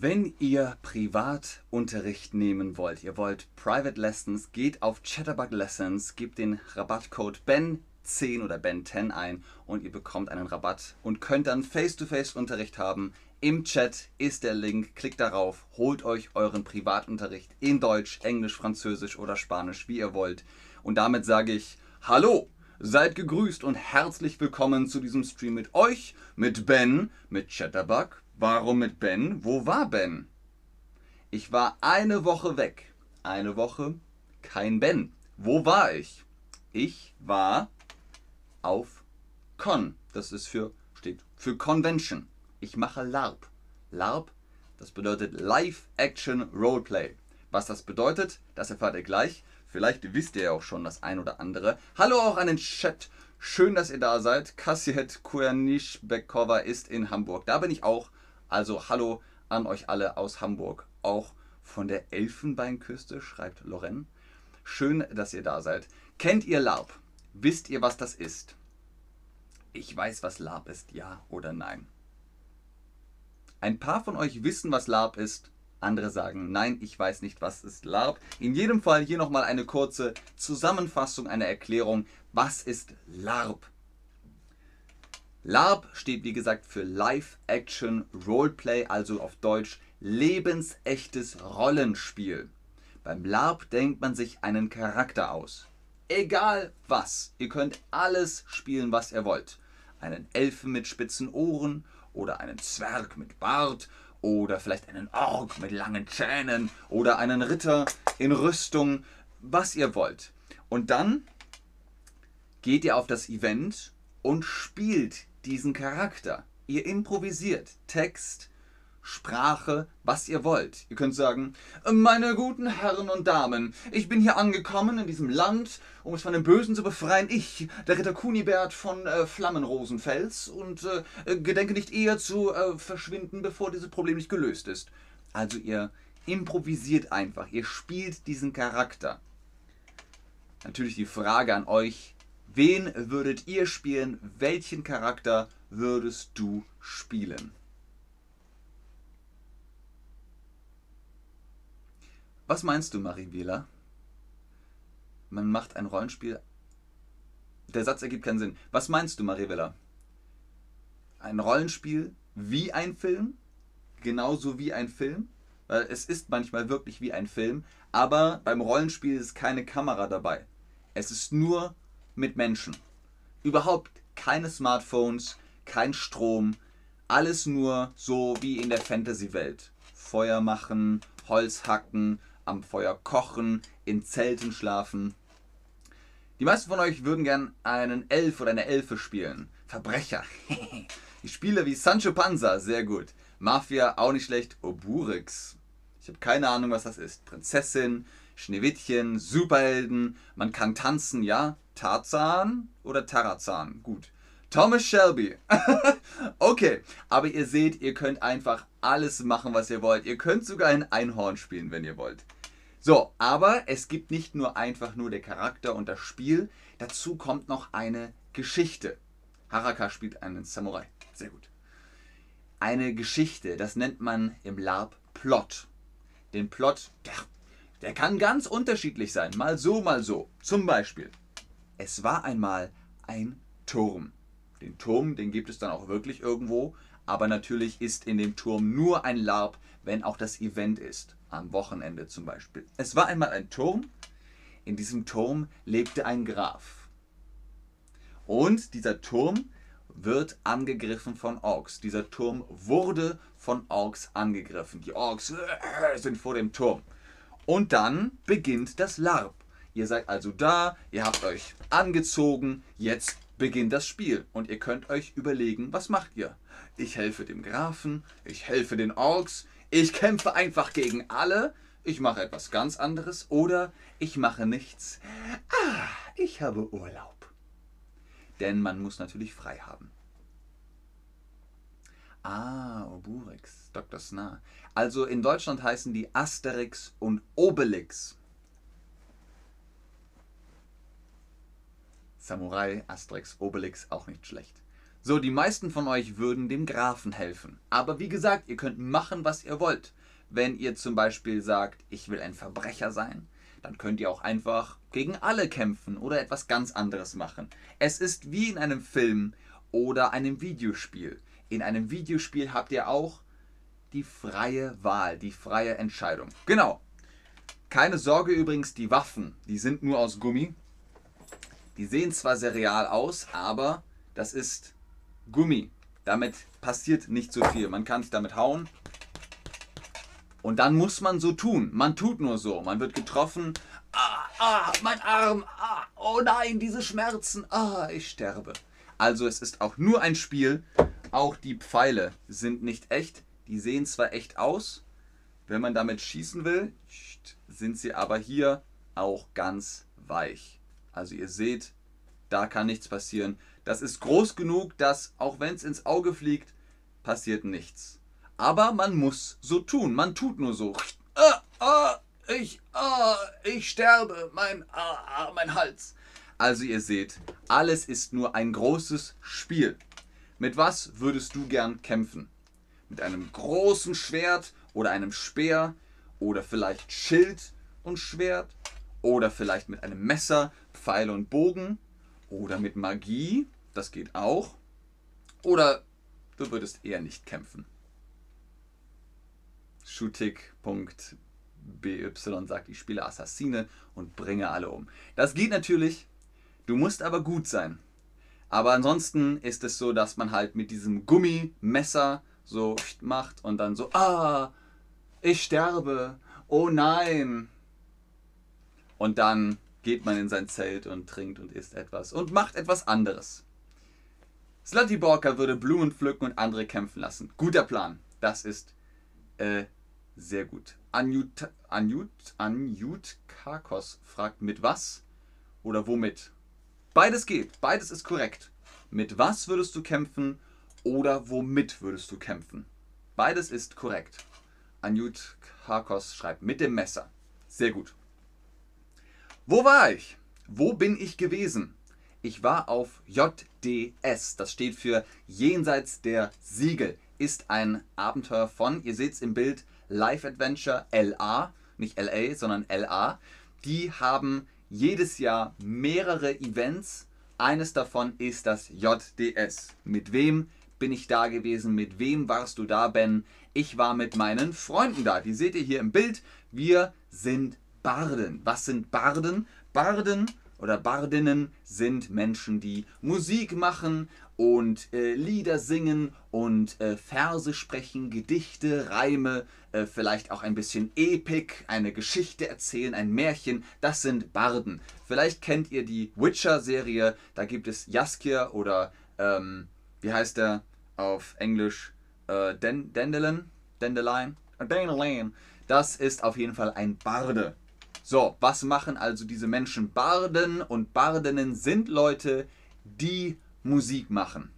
Wenn ihr Privatunterricht nehmen wollt, ihr wollt Private Lessons, geht auf Chatterbug Lessons, gebt den Rabattcode BEN10 oder BEN10 ein und ihr bekommt einen Rabatt und könnt dann Face-to-Face-Unterricht haben. Im Chat ist der Link, klickt darauf, holt euch euren Privatunterricht in Deutsch, Englisch, Französisch oder Spanisch, wie ihr wollt. Und damit sage ich Hallo, seid gegrüßt und herzlich willkommen zu diesem Stream mit euch, mit Ben, mit Chatterbug Warum mit Ben? Wo war Ben? Ich war eine Woche weg. Eine Woche, kein Ben. Wo war ich? Ich war auf Con. Das ist für, steht für Convention. Ich mache LARP. LARP, das bedeutet Live Action Roleplay. Was das bedeutet, das erfahrt ihr gleich. Vielleicht wisst ihr ja auch schon das ein oder andere. Hallo auch an den Chat. Schön, dass ihr da seid. Kassiet Kuernischbekova ist in Hamburg. Da bin ich auch. Also hallo an euch alle aus Hamburg, auch von der Elfenbeinküste, schreibt Loren. Schön, dass ihr da seid. Kennt ihr LARP? Wisst ihr, was das ist? Ich weiß, was LARP ist, ja oder nein. Ein paar von euch wissen, was LARP ist. Andere sagen, nein, ich weiß nicht, was ist LARP. In jedem Fall hier nochmal eine kurze Zusammenfassung, eine Erklärung. Was ist LARP? LARP steht wie gesagt für Live Action Roleplay, also auf Deutsch lebensechtes Rollenspiel. Beim LARP denkt man sich einen Charakter aus. Egal was, ihr könnt alles spielen, was ihr wollt. Einen Elfen mit spitzen Ohren oder einen Zwerg mit Bart oder vielleicht einen Ork mit langen Zähnen oder einen Ritter in Rüstung, was ihr wollt. Und dann geht ihr auf das Event und spielt diesen Charakter. Ihr improvisiert Text, Sprache, was ihr wollt. Ihr könnt sagen, meine guten Herren und Damen, ich bin hier angekommen in diesem Land, um es von den Bösen zu befreien. Ich, der Ritter Kunibert von äh, Flammenrosenfels und äh, gedenke nicht eher zu äh, verschwinden, bevor dieses Problem nicht gelöst ist. Also ihr improvisiert einfach, ihr spielt diesen Charakter. Natürlich die Frage an euch, Wen würdet ihr spielen? Welchen Charakter würdest du spielen? Was meinst du, Mariela? Man macht ein Rollenspiel. Der Satz ergibt keinen Sinn. Was meinst du, Mariela? Ein Rollenspiel wie ein Film? Genauso wie ein Film? Weil es ist manchmal wirklich wie ein Film, aber beim Rollenspiel ist keine Kamera dabei. Es ist nur mit Menschen. Überhaupt keine Smartphones, kein Strom, alles nur so wie in der Fantasy-Welt. Feuer machen, Holz hacken, am Feuer kochen, in Zelten schlafen. Die meisten von euch würden gern einen Elf oder eine Elfe spielen. Verbrecher. ich spiele wie Sancho Panza, sehr gut. Mafia, auch nicht schlecht. Oburix. Ich habe keine Ahnung, was das ist. Prinzessin, Schneewittchen, Superhelden, man kann tanzen, ja. Tarzan oder Tarazan? Gut. Thomas Shelby. okay, aber ihr seht, ihr könnt einfach alles machen, was ihr wollt. Ihr könnt sogar ein Einhorn spielen, wenn ihr wollt. So, aber es gibt nicht nur einfach nur der Charakter und das Spiel. Dazu kommt noch eine Geschichte. Haraka spielt einen Samurai. Sehr gut. Eine Geschichte, das nennt man im LARP Plot. Den Plot, der, kann ganz unterschiedlich sein. Mal so, mal so. Zum Beispiel, es war einmal ein Turm. Den Turm, den gibt es dann auch wirklich irgendwo, aber natürlich ist in dem Turm nur ein LARP, wenn auch das Event ist. Am Wochenende zum Beispiel. Es war einmal ein Turm. In diesem Turm lebte ein Graf. Und dieser Turm wird angegriffen von Orks. Dieser Turm wurde von Orks angegriffen. Die Orks äh, sind vor dem Turm. Und dann beginnt das LARP. Ihr seid also da, ihr habt euch angezogen, jetzt beginnt das Spiel und ihr könnt euch überlegen, was macht ihr? Ich helfe dem Grafen, ich helfe den Orks, ich kämpfe einfach gegen alle, ich mache etwas ganz anderes oder ich mache nichts. Ah, ich habe Urlaub. Denn man muss natürlich frei haben. Ah, Oburix, Dr. Snar. Also in Deutschland heißen die Asterix und Obelix. Samurai, Asterix, Obelix, auch nicht schlecht. So, die meisten von euch würden dem Grafen helfen. Aber wie gesagt, ihr könnt machen, was ihr wollt. Wenn ihr zum Beispiel sagt, ich will ein Verbrecher sein, dann könnt ihr auch einfach gegen alle kämpfen oder etwas ganz anderes machen. Es ist wie in einem Film oder einem Videospiel. In einem Videospiel habt ihr auch die freie Wahl, die freie Entscheidung. Genau. Keine Sorge übrigens, die Waffen, die sind nur aus Gummi. Die sehen zwar sehr real aus, aber das ist Gummi. Damit passiert nicht so viel. Man kann sich damit hauen, und dann muss man so tun. Man tut nur so. Man wird getroffen. Ah, ah, mein Arm. Ah, oh nein, diese Schmerzen. Ah, ich sterbe. Also es ist auch nur ein Spiel. Auch die Pfeile sind nicht echt. Die sehen zwar echt aus. Wenn man damit schießen will, sind sie aber hier auch ganz weich. Also ihr seht, da kann nichts passieren. Das ist groß genug, dass auch wenn es ins Auge fliegt, passiert nichts. Aber man muss so tun. Man tut nur so. Ah, ah, ich, ah, ich sterbe, mein, ah, mein Hals. Also ihr seht, alles ist nur ein großes Spiel. Mit was würdest du gern kämpfen? Mit einem großen Schwert oder einem Speer oder vielleicht Schild und Schwert oder vielleicht mit einem Messer, Pfeil und Bogen oder mit Magie, das geht auch. Oder du würdest eher nicht kämpfen. Schutik.by sagt, ich spiele Assassine und bringe alle um. Das geht natürlich, du musst aber gut sein. Aber ansonsten ist es so, dass man halt mit diesem Gummimesser so macht und dann so, ah, ich sterbe, oh nein. Und dann geht man in sein Zelt und trinkt und isst etwas und macht etwas anderes. Slutty Borka würde Blumen pflücken und andere kämpfen lassen. Guter Plan. Das ist äh, sehr gut. Anjut, Anjut, Anjut Kakos fragt mit was oder womit? Beides geht, beides ist korrekt. Mit was würdest du kämpfen oder womit würdest du kämpfen? Beides ist korrekt. Anjut Kakos schreibt mit dem Messer. Sehr gut. Wo war ich? Wo bin ich gewesen? Ich war auf JDS. Das steht für Jenseits der Siegel. Ist ein Abenteuer von, ihr seht es im Bild, Live Adventure LA, nicht LA, sondern LA. Die haben jedes Jahr mehrere Events. Eines davon ist das JDS. Mit wem bin ich da gewesen? Mit wem warst du da, Ben? Ich war mit meinen Freunden da. Die seht ihr hier im Bild. Wir sind Barden. Was sind Barden? Barden oder Bardinnen sind Menschen, die Musik machen und äh, Lieder singen und äh, Verse sprechen, Gedichte, Reime, äh, vielleicht auch ein bisschen Epik, eine Geschichte erzählen, ein Märchen. Das sind Barden. Vielleicht kennt ihr die Witcher-Serie. Da gibt es Jaskier oder ähm, wie heißt der auf Englisch? Äh, Dandelion? Dandelion? Dandelion. Das ist auf jeden Fall ein Barde. So, was machen also diese Menschen? Barden und Bardinnen sind Leute, die Musik machen.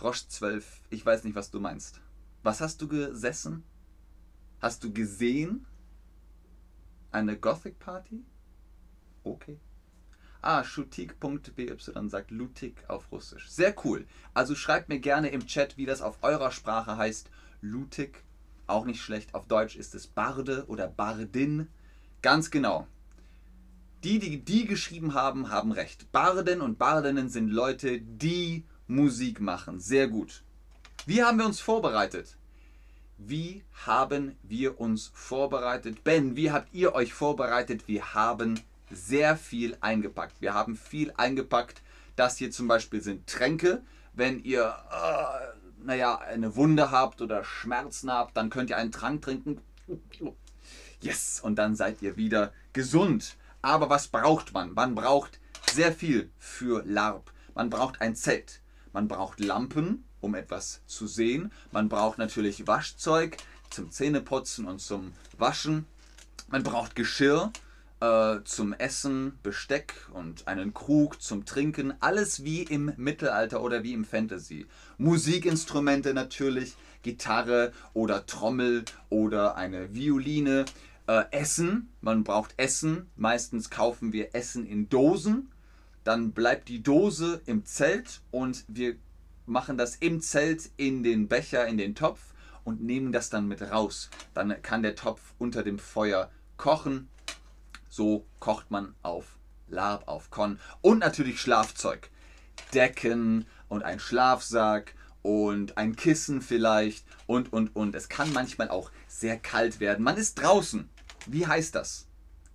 Roche 12, ich weiß nicht, was du meinst. Was hast du gesessen? Hast du gesehen? Eine Gothic Party? Okay. Ah, schutik.by sagt Lutik auf Russisch. Sehr cool. Also schreibt mir gerne im Chat, wie das auf eurer Sprache heißt. Lutik, auch nicht schlecht. Auf Deutsch ist es Barde oder Bardin. Ganz genau. Die, die die geschrieben haben, haben recht. Barden und Bardinnen sind Leute, die Musik machen. Sehr gut. Wie haben wir uns vorbereitet? Wie haben wir uns vorbereitet? Ben, wie habt ihr euch vorbereitet? Wir haben sehr viel eingepackt. Wir haben viel eingepackt. Das hier zum Beispiel sind Tränke. Wenn ihr, äh, naja, eine Wunde habt oder Schmerzen habt, dann könnt ihr einen Trank trinken. Yes, und dann seid ihr wieder gesund. Aber was braucht man? Man braucht sehr viel für LARP. Man braucht ein Zelt. Man braucht Lampen, um etwas zu sehen. Man braucht natürlich Waschzeug zum Zähneputzen und zum Waschen. Man braucht Geschirr äh, zum Essen, Besteck und einen Krug zum Trinken. Alles wie im Mittelalter oder wie im Fantasy. Musikinstrumente natürlich, Gitarre oder Trommel oder eine Violine. Äh, Essen, man braucht Essen. Meistens kaufen wir Essen in Dosen. Dann bleibt die Dose im Zelt und wir machen das im Zelt in den Becher, in den Topf und nehmen das dann mit raus. Dann kann der Topf unter dem Feuer kochen. So kocht man auf Lab, auf Con. Und natürlich Schlafzeug. Decken und ein Schlafsack und ein Kissen vielleicht und, und, und. Es kann manchmal auch sehr kalt werden. Man ist draußen. Wie heißt das?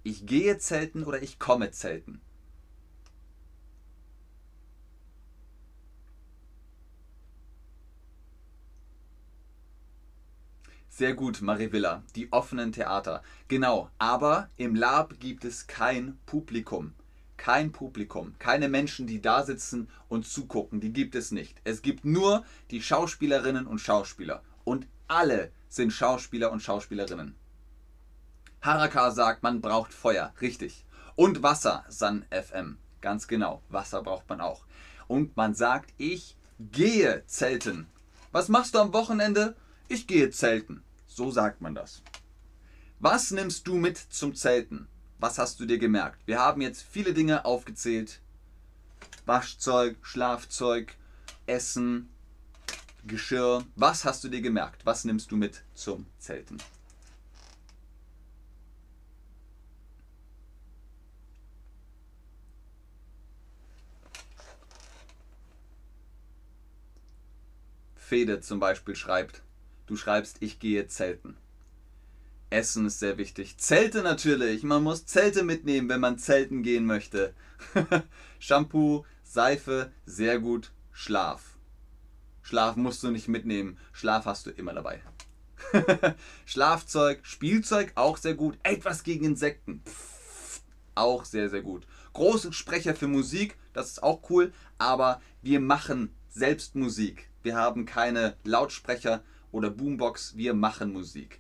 Ich gehe zelten oder ich komme zelten? Sehr gut, Marivilla. Die offenen Theater. Genau, aber im Lab gibt es kein Publikum. Kein Publikum. Keine Menschen, die da sitzen und zugucken. Die gibt es nicht. Es gibt nur die Schauspielerinnen und Schauspieler. Und alle sind Schauspieler und Schauspielerinnen. Haraka sagt, man braucht Feuer. Richtig. Und Wasser, San FM. Ganz genau. Wasser braucht man auch. Und man sagt, ich gehe zelten. Was machst du am Wochenende? Ich gehe zelten. So sagt man das. Was nimmst du mit zum Zelten? Was hast du dir gemerkt? Wir haben jetzt viele Dinge aufgezählt. Waschzeug, Schlafzeug, Essen, Geschirr. Was hast du dir gemerkt? Was nimmst du mit zum Zelten? Fede zum Beispiel schreibt, Du schreibst, ich gehe zelten. Essen ist sehr wichtig. Zelte natürlich. Man muss Zelte mitnehmen, wenn man zelten gehen möchte. Shampoo, Seife, sehr gut. Schlaf. Schlaf musst du nicht mitnehmen. Schlaf hast du immer dabei. Schlafzeug, Spielzeug auch sehr gut. Etwas gegen Insekten. Pff, auch sehr, sehr gut. Große Sprecher für Musik, das ist auch cool. Aber wir machen selbst Musik. Wir haben keine Lautsprecher, oder Boombox, wir machen Musik.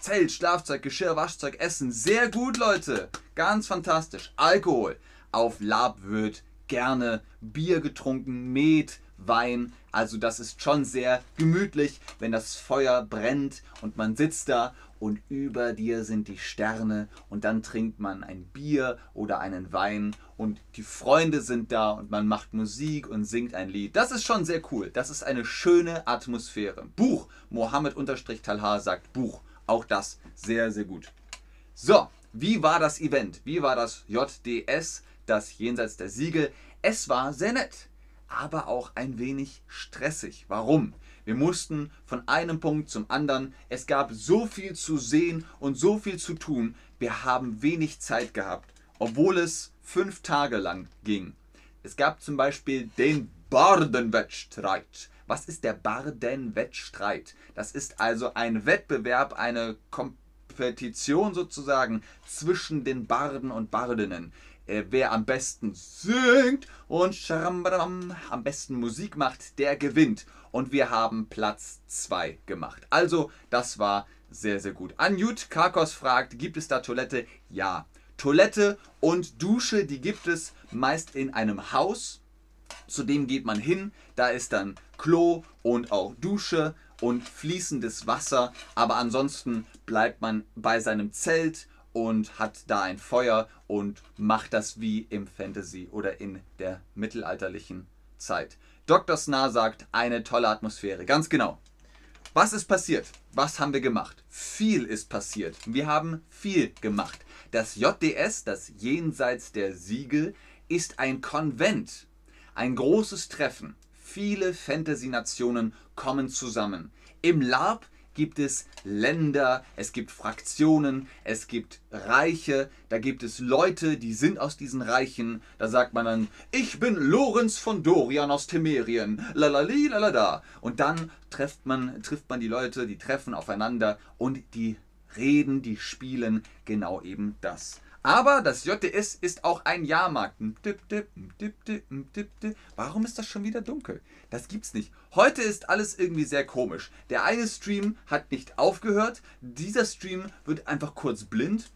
Zelt, Schlafzeug, Geschirr, Waschzeug, Essen. Sehr gut, Leute. Ganz fantastisch. Alkohol. Auf Lab wird gerne Bier getrunken, Met, Wein. Also das ist schon sehr gemütlich, wenn das Feuer brennt und man sitzt da und über dir sind die Sterne und dann trinkt man ein Bier oder einen Wein und die Freunde sind da und man macht Musik und singt ein Lied. Das ist schon sehr cool. Das ist eine schöne Atmosphäre. Buch. Mohammed-Talha sagt Buch. Auch das sehr, sehr gut. So, wie war das Event? Wie war das JDS, das Jenseits der Siegel? Es war sehr nett, aber auch ein wenig stressig. Warum? Wir mussten von einem Punkt zum anderen. Es gab so viel zu sehen und so viel zu tun. Wir haben wenig Zeit gehabt, obwohl es fünf Tage lang ging. Es gab zum Beispiel den Bardenwettstreit. Was ist der Bardenwettstreit? Das ist also ein Wettbewerb, eine Kompetition sozusagen zwischen den Barden und Bardinnen. Äh, wer am besten singt und am besten Musik macht, der gewinnt. Und wir haben Platz 2 gemacht. Also, das war sehr, sehr gut. Anjut Karkos fragt, gibt es da Toilette? Ja. Toilette und Dusche, die gibt es meist in einem Haus. Zudem geht man hin, da ist dann Klo und auch Dusche und fließendes Wasser. Aber ansonsten bleibt man bei seinem Zelt und hat da ein Feuer und macht das wie im Fantasy oder in der mittelalterlichen Zeit. Dr. Snar sagt, eine tolle Atmosphäre. Ganz genau. Was ist passiert? Was haben wir gemacht? Viel ist passiert. Wir haben viel gemacht. Das JDS, das Jenseits der Siegel, ist ein Konvent. Ein großes Treffen. Viele Fantasy-Nationen kommen zusammen. Im LARP gibt es Länder, es gibt Fraktionen, es gibt Reiche, da gibt es Leute, die sind aus diesen Reichen. Da sagt man dann, ich bin Lorenz von Dorian aus Temerien, lalali, lalada. Und dann trifft man, trifft man die Leute, die treffen aufeinander und die reden, die spielen genau eben das. Aber das JDS ist auch ein Jahrmarkt. Warum ist das schon wieder dunkel? Das gibt's nicht. Heute ist alles irgendwie sehr komisch. Der eine Stream hat nicht aufgehört. Dieser Stream wird einfach kurz blind.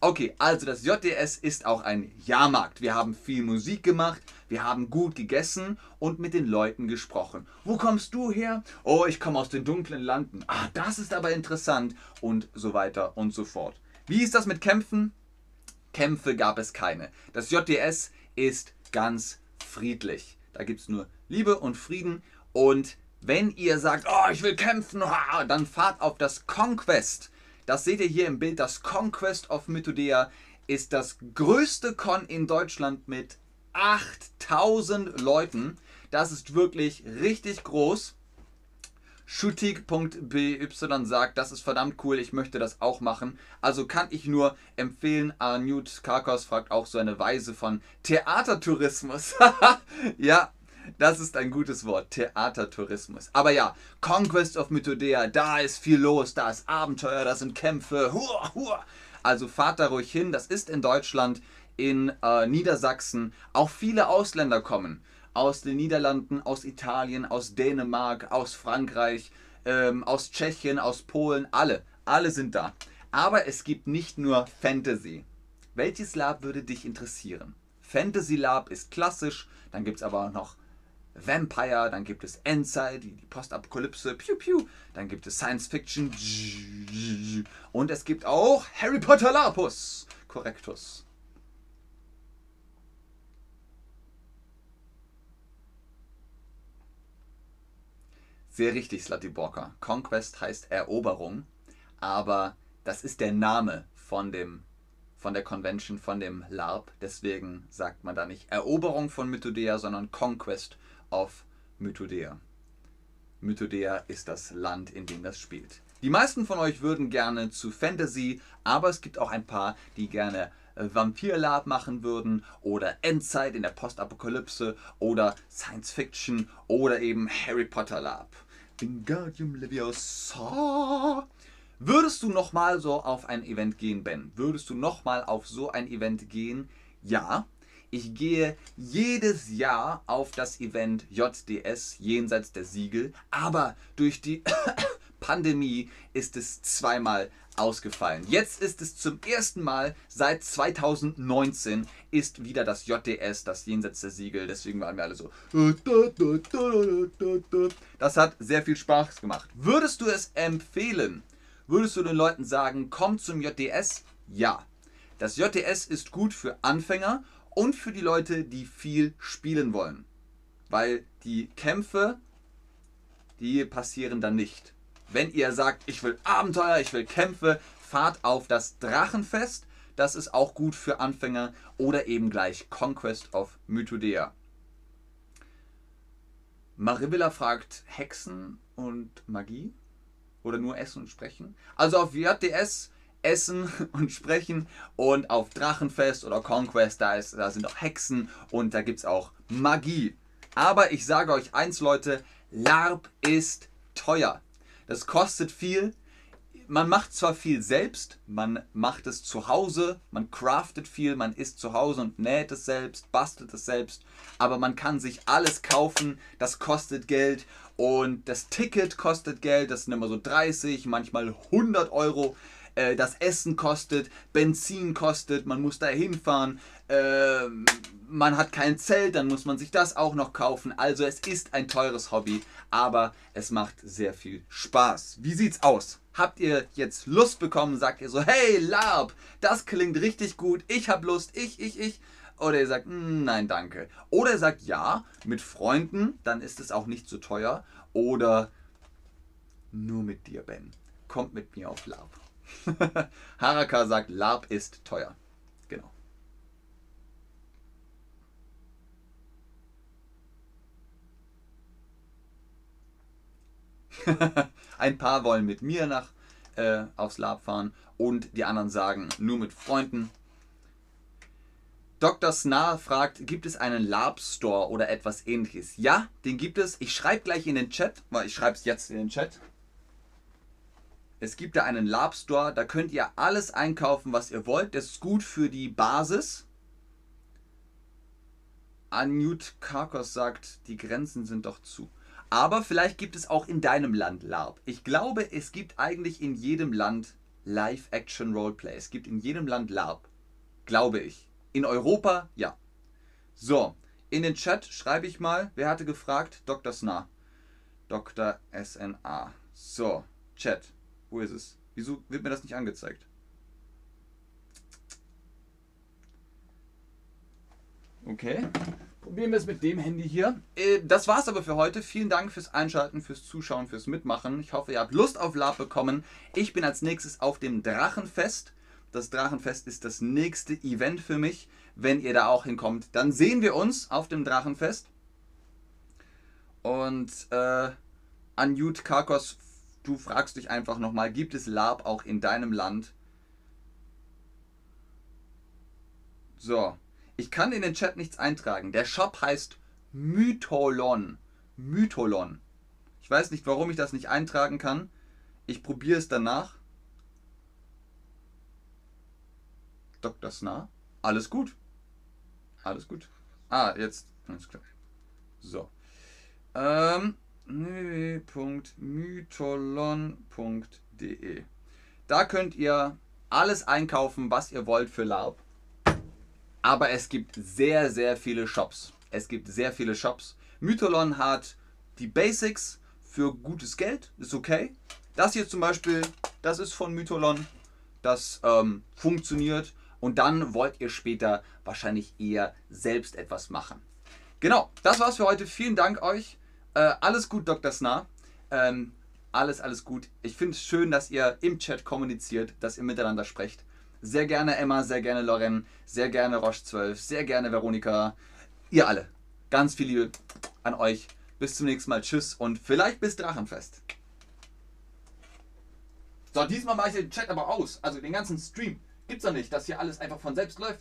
Okay, also das JDS ist auch ein Jahrmarkt. Wir haben viel Musik gemacht, wir haben gut gegessen und mit den Leuten gesprochen. Wo kommst du her? Oh, ich komme aus den dunklen Landen. Ah, das ist aber interessant und so weiter und so fort. Wie ist das mit Kämpfen? Kämpfe gab es keine. Das JDS ist ganz friedlich. Da gibt es nur Liebe und Frieden. Und wenn ihr sagt, oh, ich will kämpfen, dann fahrt auf das Conquest. Das seht ihr hier im Bild. Das Conquest of Mythodea ist das größte Con in Deutschland mit 8000 Leuten. Das ist wirklich richtig groß. Schutik.by sagt, das ist verdammt cool, ich möchte das auch machen. Also kann ich nur empfehlen, Arnut Karkos fragt auch so eine Weise von Theatertourismus. ja, das ist ein gutes Wort, Theatertourismus. Aber ja, Conquest of Mythodea, da ist viel los, da ist Abenteuer, da sind Kämpfe. Hua, hua. Also fahrt da ruhig hin, das ist in Deutschland, in äh, Niedersachsen. Auch viele Ausländer kommen aus den Niederlanden, aus Italien, aus Dänemark, aus Frankreich, ähm, aus Tschechien, aus Polen, alle. Alle sind da. Aber es gibt nicht nur Fantasy. Welches Lab würde dich interessieren? Fantasy Lab ist klassisch, dann gibt es aber auch noch Vampire, dann gibt es Endzeit, die Postapokalypse, piu piu, dann gibt es Science Fiction und es gibt auch Harry Potter Lapus, Correctus. Sehr richtig, Slatiborka. Conquest heißt Eroberung, aber das ist der Name von dem von der Convention, von dem LARP. Deswegen sagt man da nicht Eroberung von Mythodea, sondern Conquest of Mythodea. Mythodea ist das Land, in dem das spielt. Die meisten von euch würden gerne zu Fantasy, aber es gibt auch ein paar, die gerne Vampir-Lab machen würden oder Endzeit in der Postapokalypse oder Science Fiction oder eben Harry Potter Lab. Wingardium Leviosa. Würdest du nochmal so auf ein Event gehen, Ben? Würdest du nochmal auf so ein Event gehen? Ja. Ich gehe jedes Jahr auf das Event JDS jenseits der Siegel, aber durch die Pandemie ist es zweimal ausgefallen. Jetzt ist es zum ersten Mal seit 2019 ist wieder das JDS, das Jenseits der Siegel. Deswegen waren wir alle so. Das hat sehr viel Spaß gemacht. Würdest du es empfehlen? Würdest du den Leuten sagen, komm zum JDS? Ja. Das JDS ist gut für Anfänger und für die Leute, die viel spielen wollen. Weil die Kämpfe, die passieren dann nicht. Wenn ihr sagt, ich will Abenteuer, ich will Kämpfe, fahrt auf das Drachenfest. Das ist auch gut für Anfänger. Oder eben gleich Conquest of Mythodea. Marivilla fragt Hexen und Magie? Oder nur Essen und Sprechen? Also auf JDS Essen und Sprechen und auf Drachenfest oder Conquest, da, ist, da sind auch Hexen und da gibt es auch Magie. Aber ich sage euch eins, Leute, LARP ist teuer. Das kostet viel. Man macht zwar viel selbst, man macht es zu Hause, man craftet viel, man isst zu Hause und näht es selbst, bastelt es selbst, aber man kann sich alles kaufen, das kostet Geld und das Ticket kostet Geld, das sind immer so 30, manchmal 100 Euro. Äh, das Essen kostet, Benzin kostet, man muss da hinfahren, äh, man hat kein Zelt, dann muss man sich das auch noch kaufen. Also es ist ein teures Hobby, aber es macht sehr viel Spaß. Wie sieht's aus? Habt ihr jetzt Lust bekommen? Sagt ihr so, hey Lab, das klingt richtig gut, ich hab Lust, ich, ich, ich. Oder ihr sagt, hm, nein, danke. Oder ihr sagt ja, mit Freunden, dann ist es auch nicht so teuer. Oder nur mit dir, Ben. Kommt mit mir auf Lab. Haraka sagt, Lab ist teuer. Genau. Ein paar wollen mit mir nach äh, aufs Lab fahren und die anderen sagen nur mit Freunden. Dr. Snar fragt, gibt es einen Lab Store oder etwas ähnliches? Ja, den gibt es. Ich schreibe gleich in den Chat, weil ich schreibe es jetzt in den Chat. Es gibt da einen Lab Store, da könnt ihr alles einkaufen, was ihr wollt. Das ist gut für die Basis. Anjut Karkos sagt, die Grenzen sind doch zu. Aber vielleicht gibt es auch in deinem Land LARP. Ich glaube, es gibt eigentlich in jedem Land Live-Action-Roleplay. Es gibt in jedem Land LARP. Glaube ich. In Europa, ja. So, in den Chat schreibe ich mal, wer hatte gefragt? Dr. Sna. Dr. SNA. So, Chat. Wo ist es? Wieso wird mir das nicht angezeigt? Okay. Probieren wir es mit dem Handy hier. Äh, das war's aber für heute. Vielen Dank fürs Einschalten, fürs Zuschauen, fürs Mitmachen. Ich hoffe, ihr habt Lust auf Lab bekommen. Ich bin als nächstes auf dem Drachenfest. Das Drachenfest ist das nächste Event für mich. Wenn ihr da auch hinkommt, dann sehen wir uns auf dem Drachenfest. Und äh, Anjut Karkos du fragst dich einfach nochmal, gibt es Lab auch in deinem Land? So, ich kann in den Chat nichts eintragen. Der Shop heißt Mytholon. Mytholon. Ich weiß nicht, warum ich das nicht eintragen kann. Ich probiere es danach. Dr. Snar. Alles gut. Alles gut. Ah, jetzt. Alles klar. So. Ähm, www.mytholon.de Da könnt ihr alles einkaufen, was ihr wollt für LARP. Aber es gibt sehr, sehr viele Shops. Es gibt sehr viele Shops. Mytholon hat die Basics für gutes Geld, ist okay. Das hier zum Beispiel, das ist von Mytholon. Das ähm, funktioniert. Und dann wollt ihr später wahrscheinlich eher selbst etwas machen. Genau, das war's für heute. Vielen Dank euch. Äh, alles gut, Dr. Snar. Ähm, alles, alles gut. Ich finde es schön, dass ihr im Chat kommuniziert, dass ihr miteinander sprecht. Sehr gerne Emma, sehr gerne Loren, sehr gerne Roche12, sehr gerne Veronika. Ihr alle. Ganz viel Liebe an euch. Bis zum nächsten Mal. Tschüss und vielleicht bis Drachenfest. So, diesmal mache ich den Chat aber aus. Also den ganzen Stream. Gibt's doch nicht, dass hier alles einfach von selbst läuft.